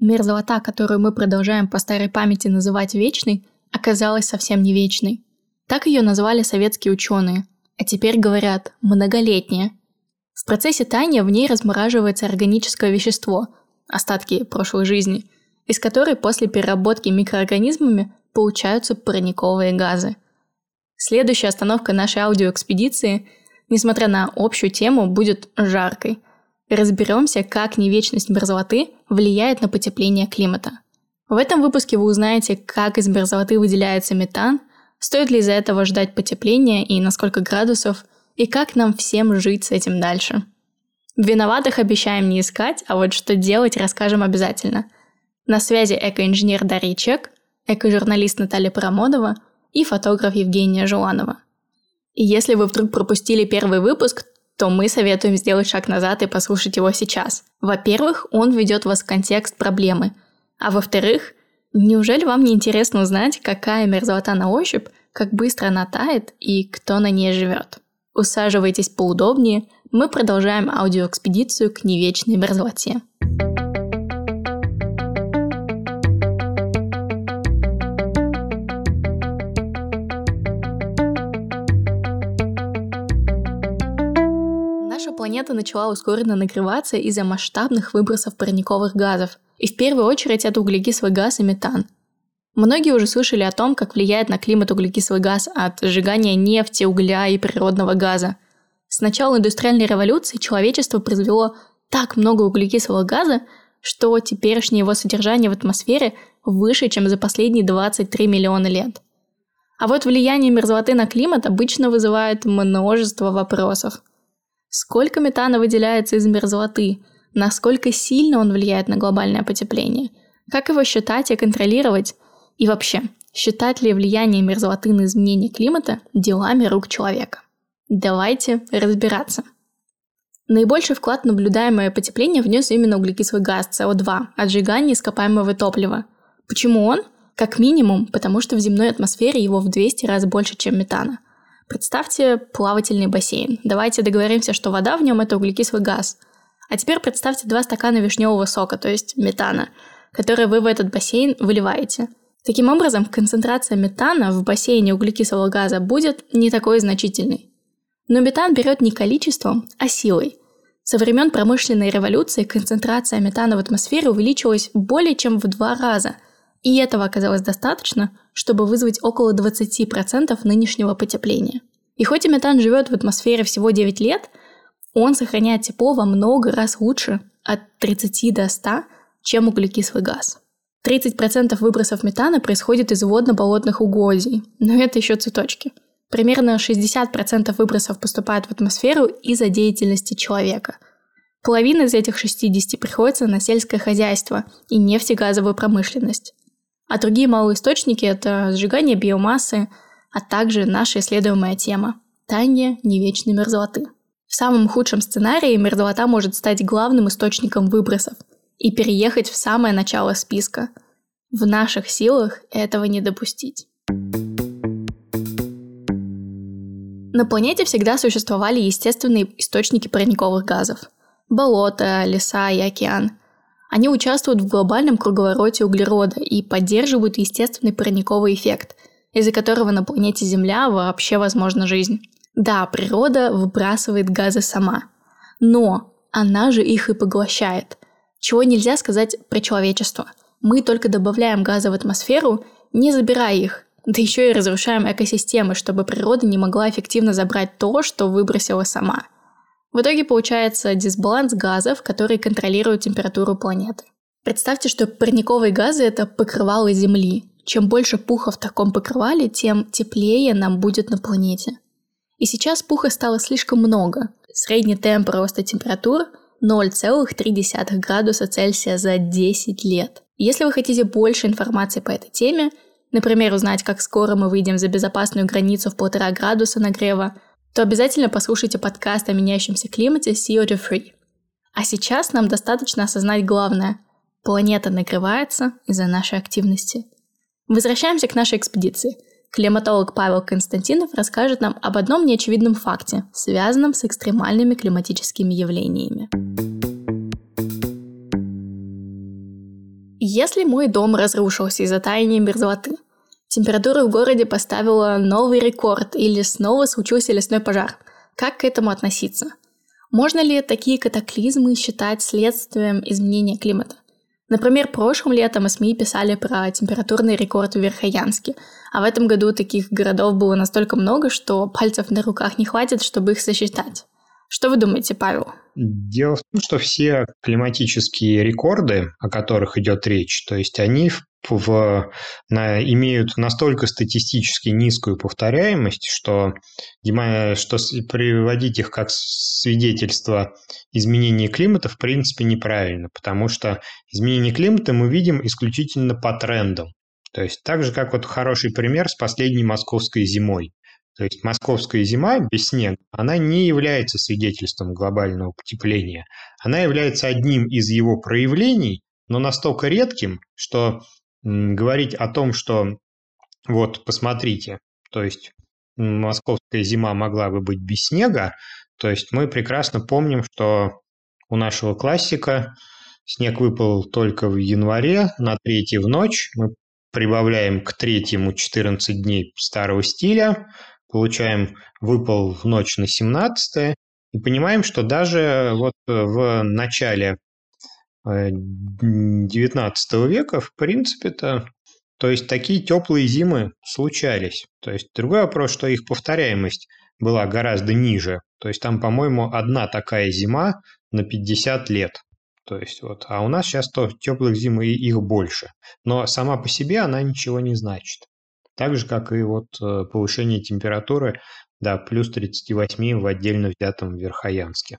Мерзлота, которую мы продолжаем по старой памяти называть вечной, оказалась совсем не вечной. Так ее назвали советские ученые, а теперь говорят «многолетняя». В процессе таяния в ней размораживается органическое вещество, остатки прошлой жизни, из которой после переработки микроорганизмами получаются парниковые газы. Следующая остановка нашей аудиоэкспедиции, несмотря на общую тему, будет жаркой – Разберемся, как невечность мерзлоты влияет на потепление климата. В этом выпуске вы узнаете, как из мерзлоты выделяется метан, стоит ли из-за этого ждать потепления и на сколько градусов, и как нам всем жить с этим дальше. Виноватых обещаем не искать, а вот что делать расскажем обязательно. На связи экоинженер Дарья Чек, экожурналист Наталья Парамодова и фотограф Евгения Жуланова. И если вы вдруг пропустили первый выпуск, то мы советуем сделать шаг назад и послушать его сейчас. Во-первых, он ведет вас в контекст проблемы. А во-вторых, неужели вам не интересно узнать, какая мерзлота на ощупь, как быстро она тает и кто на ней живет? Усаживайтесь поудобнее, мы продолжаем аудиоэкспедицию к невечной мерзлоте. Планета начала ускоренно нагреваться из-за масштабных выбросов парниковых газов. И в первую очередь это углекислый газ и метан. Многие уже слышали о том, как влияет на климат углекислый газ от сжигания нефти, угля и природного газа. С начала индустриальной революции человечество произвело так много углекислого газа, что теперешнее его содержание в атмосфере выше, чем за последние 23 миллиона лет. А вот влияние мерзлоты на климат обычно вызывает множество вопросов. Сколько метана выделяется из мерзлоты? Насколько сильно он влияет на глобальное потепление? Как его считать и контролировать? И вообще, считать ли влияние мерзлоты на изменение климата делами рук человека? Давайте разбираться. Наибольший вклад в наблюдаемое потепление внес именно углекислый газ СО2 от сжигания ископаемого топлива. Почему он? Как минимум, потому что в земной атмосфере его в 200 раз больше, чем метана – Представьте плавательный бассейн. Давайте договоримся, что вода в нем это углекислый газ. А теперь представьте два стакана вишневого сока, то есть метана, которые вы в этот бассейн выливаете. Таким образом, концентрация метана в бассейне углекислого газа будет не такой значительной. Но метан берет не количеством, а силой. Со времен промышленной революции концентрация метана в атмосфере увеличилась более чем в два раза – и этого оказалось достаточно, чтобы вызвать около 20% нынешнего потепления. И хоть метан живет в атмосфере всего 9 лет, он сохраняет тепло во много раз лучше, от 30 до 100, чем углекислый газ. 30% выбросов метана происходит из водно-болотных угодий, но это еще цветочки. Примерно 60% выбросов поступает в атмосферу из-за деятельности человека. Половина из этих 60 приходится на сельское хозяйство и нефтегазовую промышленность. А другие малые источники – это сжигание биомассы, а также наша исследуемая тема – таяние невечной мерзлоты. В самом худшем сценарии мерзлота может стать главным источником выбросов и переехать в самое начало списка. В наших силах этого не допустить. На планете всегда существовали естественные источники парниковых газов. Болота, леса и океан – они участвуют в глобальном круговороте углерода и поддерживают естественный парниковый эффект, из-за которого на планете Земля вообще возможна жизнь. Да, природа выбрасывает газы сама, но она же их и поглощает. Чего нельзя сказать про человечество. Мы только добавляем газы в атмосферу, не забирая их, да еще и разрушаем экосистемы, чтобы природа не могла эффективно забрать то, что выбросила сама – в итоге получается дисбаланс газов, которые контролируют температуру планеты. Представьте, что парниковые газы – это покрывало Земли. Чем больше пуха в таком покрывале, тем теплее нам будет на планете. И сейчас пуха стало слишком много. Средний темп роста температур 0,3 градуса Цельсия за 10 лет. Если вы хотите больше информации по этой теме, например, узнать, как скоро мы выйдем за безопасную границу в полтора градуса нагрева, то обязательно послушайте подкаст о меняющемся климате CO2 Free. А сейчас нам достаточно осознать главное. Планета нагревается из-за нашей активности. Возвращаемся к нашей экспедиции. Климатолог Павел Константинов расскажет нам об одном неочевидном факте, связанном с экстремальными климатическими явлениями. Если мой дом разрушился из-за таяния мерзлоты, температура в городе поставила новый рекорд или снова случился лесной пожар, как к этому относиться? Можно ли такие катаклизмы считать следствием изменения климата? Например, прошлым летом СМИ писали про температурный рекорд в Верхоянске, а в этом году таких городов было настолько много, что пальцев на руках не хватит, чтобы их сосчитать. Что вы думаете, Павел? Дело в том, что все климатические рекорды, о которых идет речь, то есть они в, в, на, имеют настолько статистически низкую повторяемость, что, что приводить их как свидетельство изменения климата в принципе неправильно, потому что изменение климата мы видим исключительно по трендам. То есть так же, как вот хороший пример с последней московской зимой. То есть московская зима без снега, она не является свидетельством глобального потепления. Она является одним из его проявлений, но настолько редким, что говорить о том, что вот посмотрите, то есть московская зима могла бы быть без снега, то есть мы прекрасно помним, что у нашего классика снег выпал только в январе на третий в ночь. Мы прибавляем к третьему 14 дней старого стиля, получаем выпал в ночь на 17 и понимаем, что даже вот в начале 19 э, века, в принципе-то, то есть такие теплые зимы случались. То есть другой вопрос, что их повторяемость была гораздо ниже. То есть там, по-моему, одна такая зима на 50 лет. То есть вот, а у нас сейчас то теплых зим и их больше. Но сама по себе она ничего не значит. Так же, как и вот э, повышение температуры до плюс 38 в отдельно взятом Верхоянске.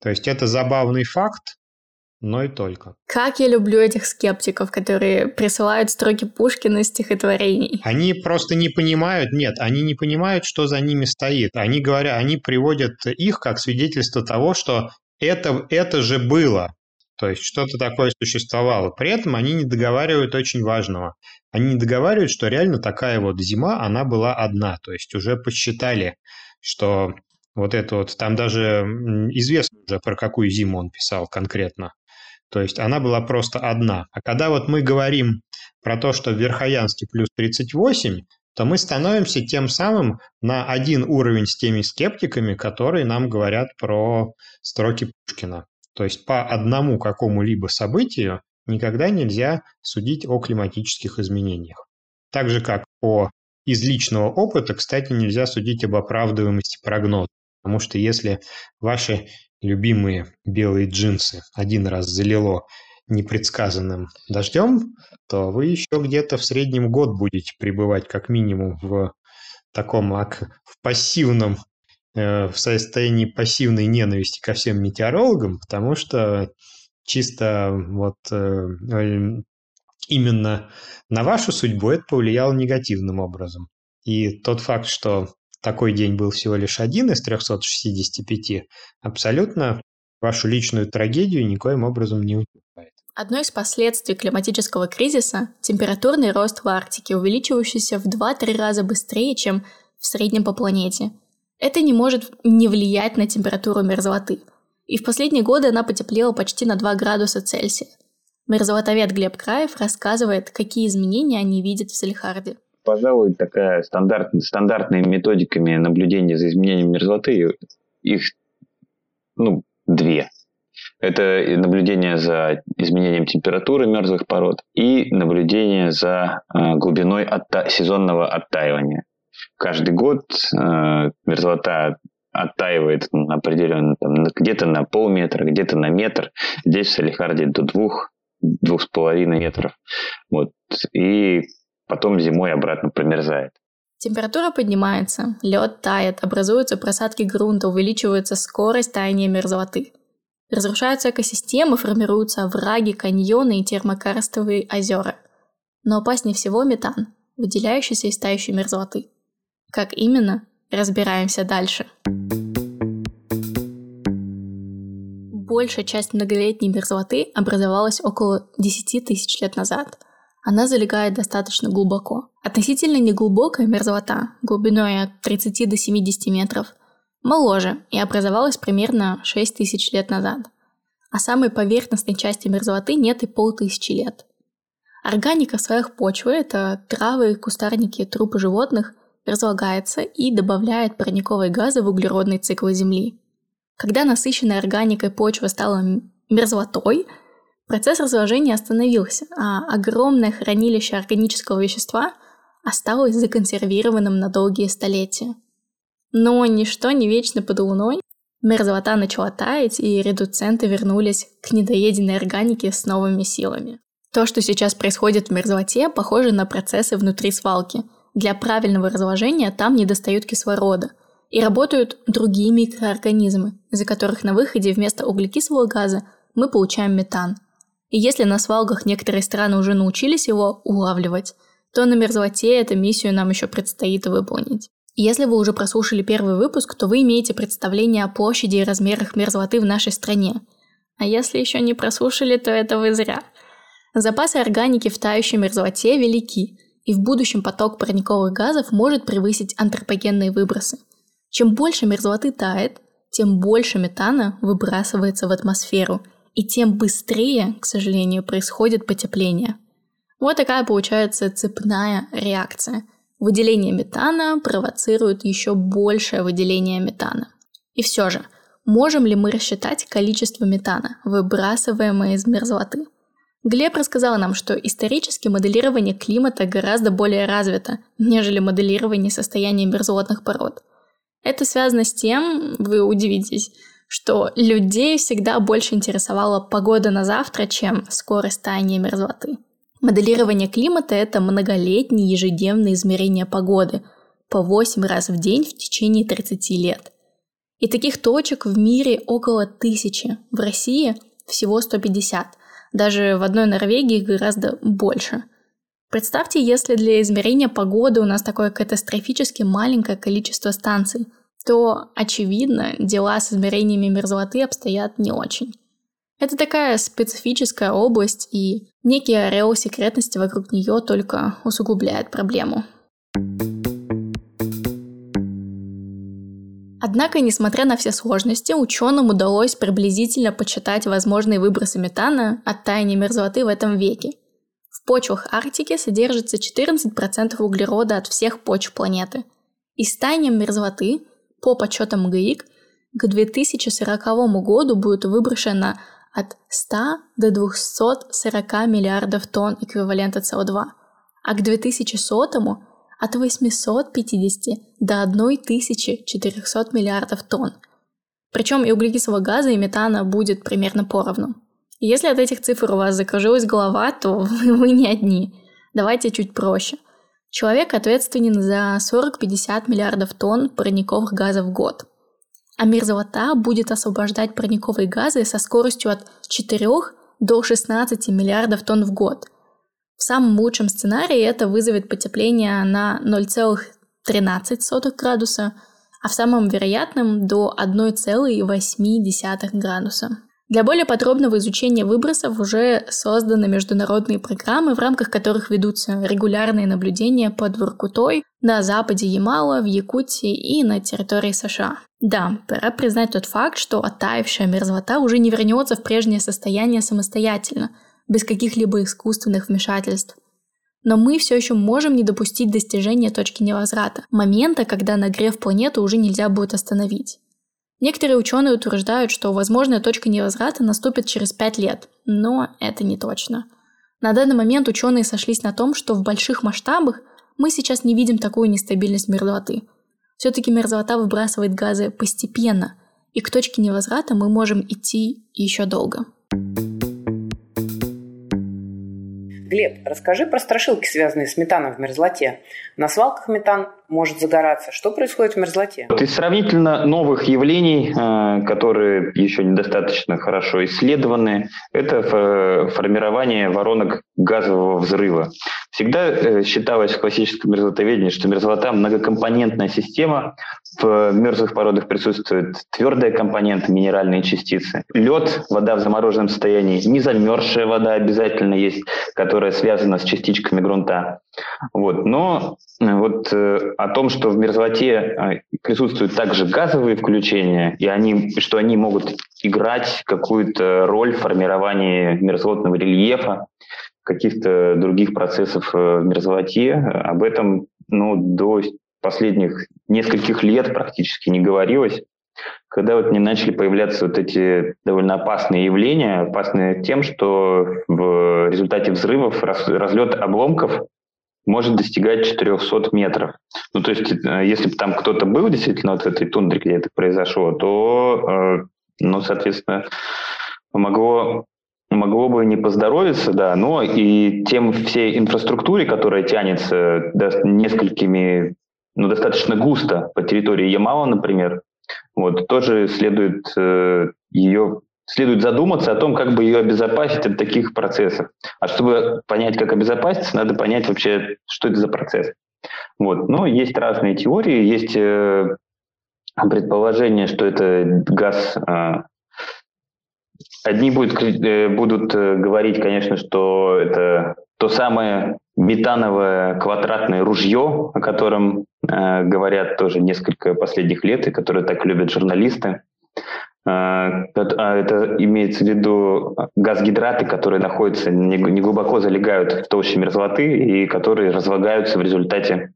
То есть это забавный факт, но и только. Как я люблю этих скептиков, которые присылают строки Пушкина из стихотворений. Они просто не понимают, нет, они не понимают, что за ними стоит. Они говорят, они приводят их как свидетельство того, что это, это же было. То есть что-то такое существовало. При этом они не договаривают очень важного. Они не договаривают, что реально такая вот зима, она была одна. То есть уже посчитали, что вот это вот, там даже известно уже, про какую зиму он писал конкретно. То есть она была просто одна. А когда вот мы говорим про то, что в Верхоянске плюс 38, то мы становимся тем самым на один уровень с теми скептиками, которые нам говорят про строки Пушкина. То есть по одному какому-либо событию никогда нельзя судить о климатических изменениях. Так же, как по из личного опыта, кстати, нельзя судить об оправдываемости прогноза. Потому что если ваши любимые белые джинсы один раз залило непредсказанным дождем, то вы еще где-то в среднем год будете пребывать как минимум в таком в пассивном в состоянии пассивной ненависти ко всем метеорологам, потому что чисто вот э, именно на вашу судьбу это повлияло негативным образом. И тот факт, что такой день был всего лишь один из 365, абсолютно вашу личную трагедию никоим образом не утекает. Одно из последствий климатического кризиса – температурный рост в Арктике, увеличивающийся в 2-3 раза быстрее, чем в среднем по планете – это не может не влиять на температуру мерзлоты. И в последние годы она потеплела почти на 2 градуса Цельсия. Мерзлотовед Глеб Краев рассказывает, какие изменения они видят в Салихарде. Пожалуй, такая стандарт, стандартными методиками наблюдения за изменением мерзлоты, их ну, две. Это наблюдение за изменением температуры мерзлых пород и наблюдение за э, глубиной отта- сезонного оттаивания каждый год э, мерзлота оттаивает на определенно, там, где-то на полметра, где-то на метр. Здесь в Салихарде до двух, двух с половиной метров. Вот. И потом зимой обратно промерзает. Температура поднимается, лед тает, образуются просадки грунта, увеличивается скорость таяния мерзлоты. Разрушаются экосистемы, формируются овраги, каньоны и термокарстовые озера. Но опаснее всего метан, выделяющийся из тающей мерзлоты. Как именно, разбираемся дальше. Большая часть многолетней мерзлоты образовалась около 10 тысяч лет назад. Она залегает достаточно глубоко. Относительно неглубокая мерзлота, глубиной от 30 до 70 метров, моложе и образовалась примерно 6 тысяч лет назад. А самой поверхностной части мерзлоты нет и полтысячи лет – Органика в слоях почвы – это травы, кустарники, трупы животных – разлагается и добавляет парниковые газы в углеродный цикл Земли. Когда насыщенная органикой почва стала мерзлотой, процесс разложения остановился, а огромное хранилище органического вещества осталось законсервированным на долгие столетия. Но ничто не вечно под луной, мерзлота начала таять, и редуценты вернулись к недоеденной органике с новыми силами. То, что сейчас происходит в мерзлоте, похоже на процессы внутри свалки. Для правильного разложения там недостают кислорода – и работают другие микроорганизмы, из-за которых на выходе вместо углекислого газа мы получаем метан. И если на свалках некоторые страны уже научились его улавливать, то на мерзлоте эту миссию нам еще предстоит выполнить. Если вы уже прослушали первый выпуск, то вы имеете представление о площади и размерах мерзлоты в нашей стране. А если еще не прослушали, то это вы зря. Запасы органики в тающей мерзлоте велики, и в будущем поток парниковых газов может превысить антропогенные выбросы – чем больше мерзлоты тает, тем больше метана выбрасывается в атмосферу, и тем быстрее, к сожалению, происходит потепление. Вот такая получается цепная реакция. Выделение метана провоцирует еще большее выделение метана. И все же, можем ли мы рассчитать количество метана, выбрасываемое из мерзлоты? Глеб рассказал нам, что исторически моделирование климата гораздо более развито, нежели моделирование состояния мерзлотных пород – это связано с тем, вы удивитесь, что людей всегда больше интересовала погода на завтра, чем скорость таяния мерзлоты. Моделирование климата – это многолетние ежедневные измерения погоды по 8 раз в день в течение 30 лет. И таких точек в мире около тысячи. В России всего 150. Даже в одной Норвегии гораздо больше. Представьте, если для измерения погоды у нас такое катастрофически маленькое количество станций, то, очевидно, дела с измерениями мерзлоты обстоят не очень. Это такая специфическая область, и некий ореол секретности вокруг нее только усугубляет проблему. Однако, несмотря на все сложности, ученым удалось приблизительно подсчитать возможные выбросы метана от таяния мерзлоты в этом веке. В почвах Арктики содержится 14% углерода от всех почв планеты. И с таянием мерзлоты, по подсчетам ГАИК, к 2040 году будет выброшено от 100 до 240 миллиардов тонн эквивалента СО2, а к 2100 от 850 до 1400 миллиардов тонн. Причем и углекислого газа, и метана будет примерно поровну. Если от этих цифр у вас закружилась голова, то вы не одни. Давайте чуть проще. Человек ответственен за 40-50 миллиардов тонн парниковых газов в год. А мерзлота будет освобождать парниковые газы со скоростью от 4 до 16 миллиардов тонн в год. В самом лучшем сценарии это вызовет потепление на 0,13 градуса, а в самом вероятном до 1,8 градуса. Для более подробного изучения выбросов уже созданы международные программы, в рамках которых ведутся регулярные наблюдения под Воркутой на западе Ямала, в Якутии и на территории США. Да, пора признать тот факт, что оттаившая мерзлота уже не вернется в прежнее состояние самостоятельно, без каких-либо искусственных вмешательств. Но мы все еще можем не допустить достижения точки невозврата, момента, когда нагрев планеты уже нельзя будет остановить. Некоторые ученые утверждают, что возможная точка невозврата наступит через 5 лет, но это не точно. На данный момент ученые сошлись на том, что в больших масштабах мы сейчас не видим такую нестабильность мерзлоты. Все-таки мерзлота выбрасывает газы постепенно, и к точке невозврата мы можем идти еще долго. Глеб, расскажи про страшилки, связанные с метаном в мерзлоте. На свалках метан может загораться. Что происходит в мерзлоте? Вот из сравнительно новых явлений, э, которые еще недостаточно хорошо исследованы, это формирование воронок газового взрыва. Всегда э, считалось в классическом мерзлотоведении, что мерзлота – многокомпонентная система. В мерзлых породах присутствуют твердые компоненты, минеральные частицы. Лед, вода в замороженном состоянии, незамерзшая вода обязательно есть, которая связана с частичками грунта. Вот. Но э, вот э, о том, что в мерзлоте присутствуют также газовые включения, и они, что они могут играть какую-то роль в формировании мерзлотного рельефа, каких-то других процессов в мерзлоте, об этом ну, до последних нескольких лет практически не говорилось когда вот не начали появляться вот эти довольно опасные явления, опасные тем, что в результате взрывов разлет обломков может достигать 400 метров. Ну, то есть, э, если бы там кто-то был действительно вот в этой тундре, где это произошло, то, э, ну, соответственно, могло могло бы не поздоровиться, да, но и тем всей инфраструктуре, которая тянется да, несколькими, ну, достаточно густо по территории Ямала, например, вот, тоже следует э, ее следует задуматься о том, как бы ее обезопасить от таких процессов. А чтобы понять, как обезопаситься, надо понять вообще, что это за процесс. Вот. Но есть разные теории, есть э, предположение, что это газ. Э, одни будут, э, будут э, говорить, конечно, что это то самое метановое квадратное ружье, о котором э, говорят тоже несколько последних лет и которое так любят журналисты. Э, а это имеется в виду газгидраты, которые находятся, не глубоко залегают в толще мерзлоты и которые разлагаются в результате,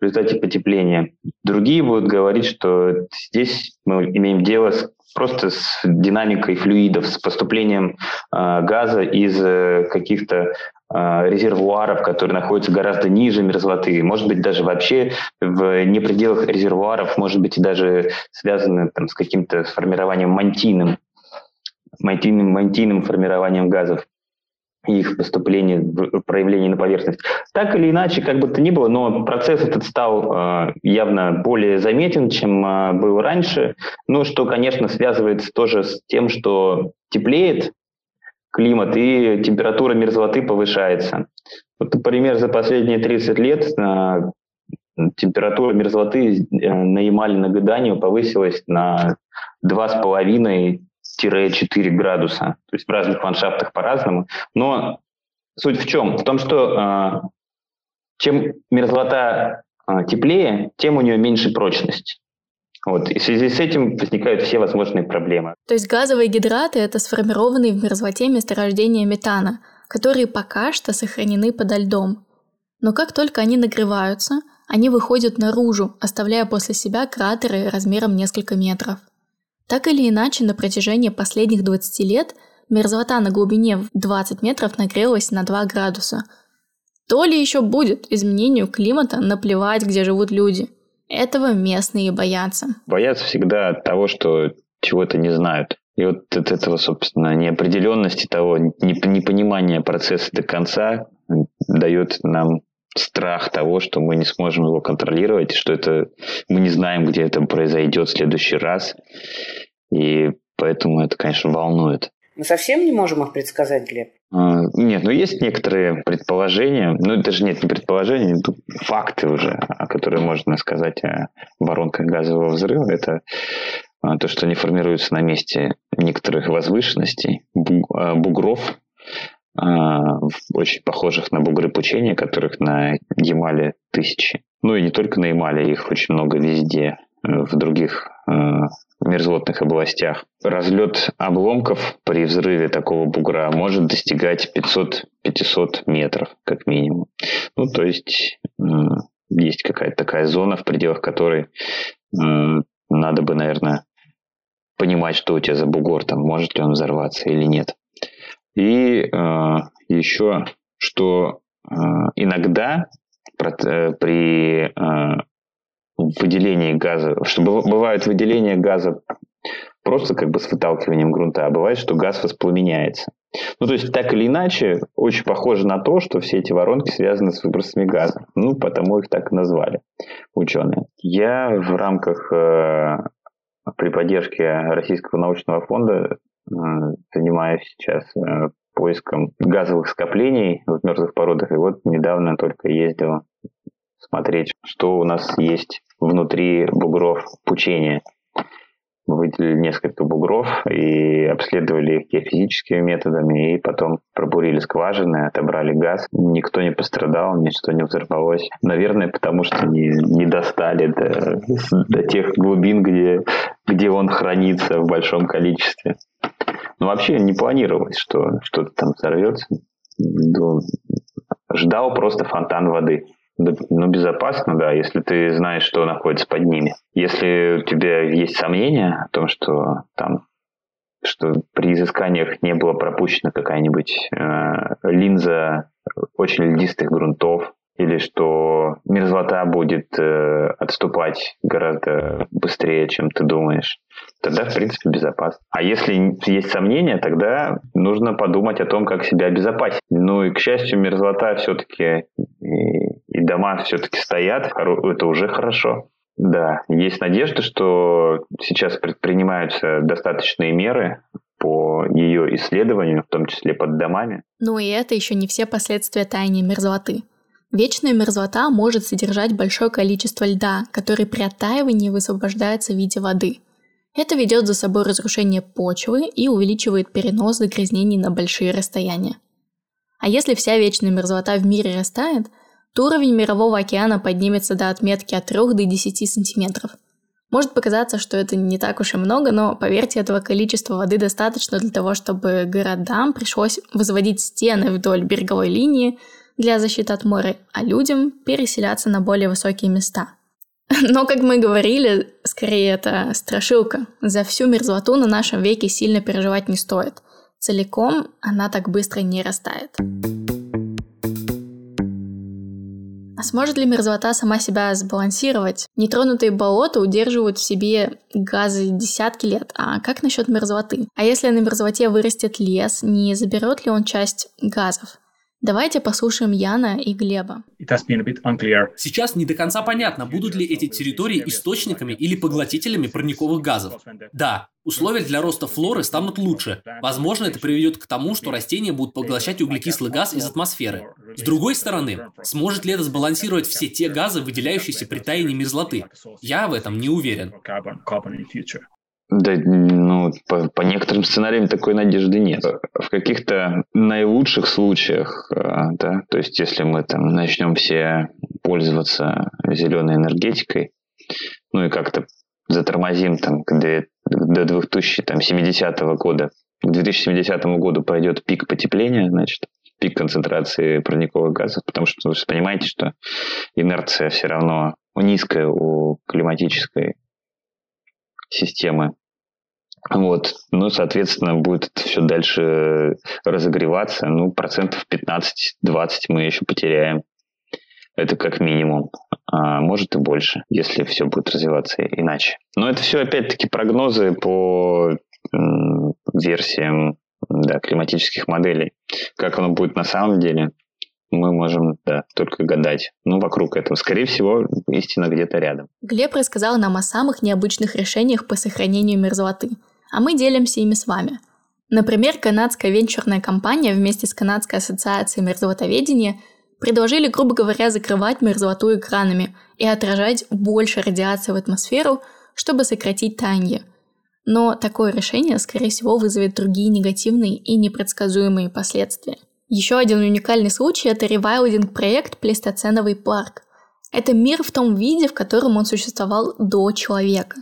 в результате потепления. Другие будут говорить, что здесь мы имеем дело с просто с динамикой флюидов, с поступлением э, газа из э, каких-то э, резервуаров, которые находятся гораздо ниже мерзлоты. Может быть, даже вообще в не пределах резервуаров, может быть, и даже связаны там, с каким-то формированием мантийным, мантийным, мантийным формированием газов их поступление, проявление на поверхность. Так или иначе, как бы то ни было, но процесс этот стал э, явно более заметен, чем э, был раньше. Ну, что, конечно, связывается тоже с тем, что теплеет климат и температура мерзлоты повышается. Вот, например, за последние 30 лет э, температура мерзлоты э, на Ямале на Гаданию повысилась на 2,5 4 градуса. То есть в разных ландшафтах по-разному. Но суть в чем? В том, что э, чем мерзлота э, теплее, тем у нее меньше прочность. Вот. И в связи с этим возникают все возможные проблемы. То есть газовые гидраты – это сформированные в мерзлоте месторождения метана, которые пока что сохранены подо льдом. Но как только они нагреваются, они выходят наружу, оставляя после себя кратеры размером несколько метров – так или иначе, на протяжении последних 20 лет мерзлота на глубине в 20 метров нагрелась на 2 градуса. То ли еще будет изменению климата наплевать, где живут люди. Этого местные боятся. Боятся всегда того, что чего-то не знают. И вот от этого, собственно, неопределенности того, непонимания процесса до конца дает нам страх того, что мы не сможем его контролировать, что это мы не знаем, где это произойдет в следующий раз. И поэтому это, конечно, волнует. Мы совсем не можем их предсказать, Глеб? А, нет, ну есть некоторые предположения, ну это же нет не предположения, это факты уже, о которых можно сказать о воронках газового взрыва. Это а, то, что они формируются на месте некоторых возвышенностей, а, бугров, очень похожих на бугры пучения, которых на Ямале тысячи. Ну и не только на Ямале, их очень много везде, э, в других э, мерзлотных областях. Разлет обломков при взрыве такого бугра может достигать 500-500 метров, как минимум. Ну, то есть есть какая-то такая зона, в пределах которой надо бы, наверное, понимать, что у тебя за бугор, там, может ли он взорваться или нет. И э, еще, что э, иногда при э, выделении газа, что бывает выделение газа просто как бы с выталкиванием грунта, а бывает, что газ воспламеняется. Ну, то есть, так или иначе, очень похоже на то, что все эти воронки связаны с выбросами газа. Ну, потому их так и назвали ученые. Я в рамках э, при поддержке Российского научного фонда занимаюсь сейчас э, поиском газовых скоплений в мерзлых породах. И вот недавно только ездил смотреть, что у нас есть внутри бугров пучения. Выделили несколько бугров и обследовали их геофизическими методами, и потом пробурили скважины, отобрали газ. Никто не пострадал, ничто не взорвалось. Наверное, потому что не, не достали до, до тех глубин, где, где он хранится в большом количестве. Но вообще не планировалось, что что-то там взорвется. ну, ждал просто фонтан воды. Ну, безопасно, да, если ты знаешь, что находится под ними. Если у тебя есть сомнения о том, что там что при изысканиях не было пропущена какая-нибудь э, линза очень льдистых грунтов, или что мерзлота будет э, отступать гораздо быстрее, чем ты думаешь, тогда, в принципе, безопасно. А если есть сомнения, тогда нужно подумать о том, как себя обезопасить. Ну и, к счастью, мерзлота все-таки дома все-таки стоят, это уже хорошо. Да, есть надежда, что сейчас предпринимаются достаточные меры по ее исследованию, в том числе под домами. Ну и это еще не все последствия таяния мерзлоты. Вечная мерзлота может содержать большое количество льда, который при оттаивании высвобождается в виде воды. Это ведет за собой разрушение почвы и увеличивает перенос загрязнений на большие расстояния. А если вся вечная мерзлота в мире растает, уровень мирового океана поднимется до отметки от 3 до 10 сантиметров. Может показаться, что это не так уж и много, но поверьте, этого количества воды достаточно для того, чтобы городам пришлось возводить стены вдоль береговой линии, для защиты от моря, а людям переселяться на более высокие места. Но, как мы говорили, скорее это страшилка. За всю мерзлоту на нашем веке сильно переживать не стоит. Целиком она так быстро не растает. А сможет ли мерзлота сама себя сбалансировать? Нетронутые болота удерживают в себе газы десятки лет. А как насчет мерзлоты? А если на мерзлоте вырастет лес, не заберет ли он часть газов? Давайте послушаем Яна и Глеба. Сейчас не до конца понятно, будут ли эти территории источниками или поглотителями парниковых газов. Да, условия для роста флоры станут лучше. Возможно, это приведет к тому, что растения будут поглощать углекислый газ из атмосферы. С другой стороны, сможет ли это сбалансировать все те газы, выделяющиеся при таянии мерзлоты? Я в этом не уверен. Да, ну, по, по некоторым сценариям такой надежды нет. В каких-то наилучших случаях, э, да, то есть если мы там начнем все пользоваться зеленой энергетикой, ну и как-то затормозим там к до 2070 года, к 2070 году пойдет пик потепления, значит, пик концентрации парниковых газов, потому что вы же понимаете, что инерция все равно низкая у климатической системы. Вот. Ну, соответственно, будет это все дальше разогреваться. Ну, процентов 15-20 мы еще потеряем. Это как минимум. А может и больше, если все будет развиваться иначе. Но это все, опять-таки, прогнозы по версиям да, климатических моделей. Как оно будет на самом деле, мы можем да, только гадать. Ну, вокруг этого. Скорее всего, истина где-то рядом. Глеб рассказал нам о самых необычных решениях по сохранению мерзлоты, а мы делимся ими с вами. Например, канадская венчурная компания вместе с Канадской ассоциацией мерзлотоведения предложили, грубо говоря, закрывать мерзлоту экранами и отражать больше радиации в атмосферу, чтобы сократить таяние. Но такое решение, скорее всего, вызовет другие негативные и непредсказуемые последствия. Еще один уникальный случай – это ревайлдинг-проект «Плестоценовый парк». Это мир в том виде, в котором он существовал до человека.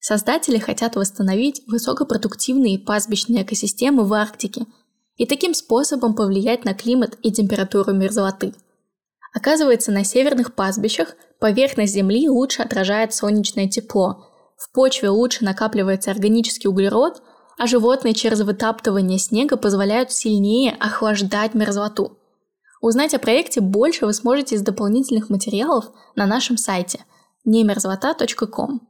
Создатели хотят восстановить высокопродуктивные пастбищные экосистемы в Арктике и таким способом повлиять на климат и температуру мерзлоты. Оказывается, на северных пастбищах поверхность Земли лучше отражает солнечное тепло, в почве лучше накапливается органический углерод – а животные через вытаптывание снега позволяют сильнее охлаждать мерзлоту. Узнать о проекте больше вы сможете из дополнительных материалов на нашем сайте немерзлота.ком.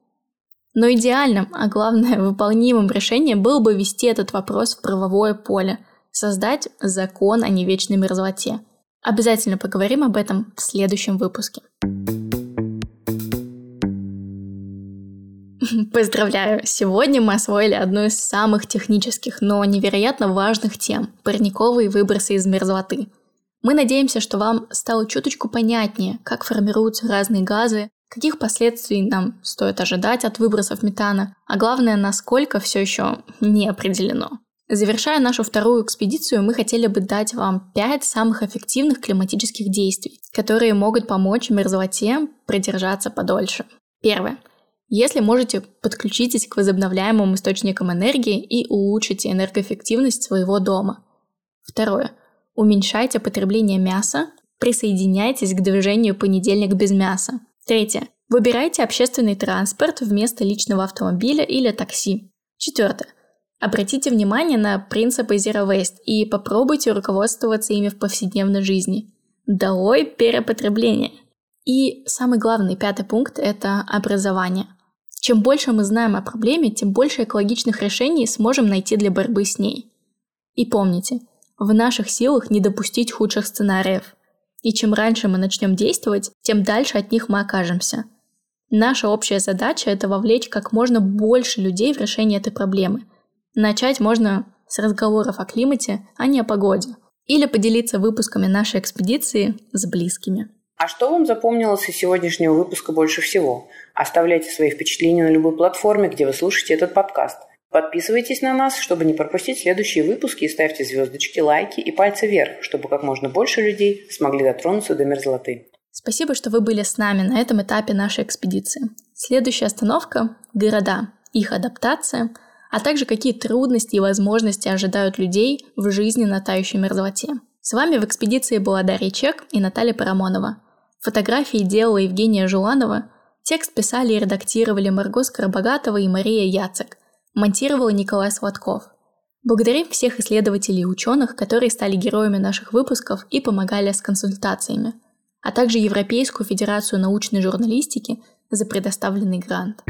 Но идеальным, а главное выполнимым решением было бы ввести этот вопрос в правовое поле, создать закон о невечной мерзлоте. Обязательно поговорим об этом в следующем выпуске. Поздравляю! Сегодня мы освоили одну из самых технических, но невероятно важных тем – парниковые выбросы из мерзлоты. Мы надеемся, что вам стало чуточку понятнее, как формируются разные газы, каких последствий нам стоит ожидать от выбросов метана, а главное, насколько все еще не определено. Завершая нашу вторую экспедицию, мы хотели бы дать вам пять самых эффективных климатических действий, которые могут помочь мерзлоте продержаться подольше. Первое. Если можете, подключитесь к возобновляемым источникам энергии и улучшите энергоэффективность своего дома. Второе. Уменьшайте потребление мяса, присоединяйтесь к движению «Понедельник без мяса». Третье. Выбирайте общественный транспорт вместо личного автомобиля или такси. Четвертое. Обратите внимание на принципы Zero Waste и попробуйте руководствоваться ими в повседневной жизни. Долой перепотребление! И самый главный пятый пункт – это образование. Чем больше мы знаем о проблеме, тем больше экологичных решений сможем найти для борьбы с ней. И помните, в наших силах не допустить худших сценариев. И чем раньше мы начнем действовать, тем дальше от них мы окажемся. Наша общая задача – это вовлечь как можно больше людей в решение этой проблемы. Начать можно с разговоров о климате, а не о погоде. Или поделиться выпусками нашей экспедиции с близкими. А что вам запомнилось из сегодняшнего выпуска больше всего? Оставляйте свои впечатления на любой платформе, где вы слушаете этот подкаст. Подписывайтесь на нас, чтобы не пропустить следующие выпуски и ставьте звездочки, лайки и пальцы вверх, чтобы как можно больше людей смогли дотронуться до мерзлоты. Спасибо, что вы были с нами на этом этапе нашей экспедиции. Следующая остановка – города, их адаптация, а также какие трудности и возможности ожидают людей в жизни на тающей мерзлоте. С вами в экспедиции была Дарья Чек и Наталья Парамонова. Фотографии делала Евгения Жуланова, текст писали и редактировали Марго Скоробогатова и Мария Яцек – монтировал Николай Сладков. Благодарим всех исследователей и ученых, которые стали героями наших выпусков и помогали с консультациями, а также Европейскую Федерацию научной журналистики за предоставленный грант.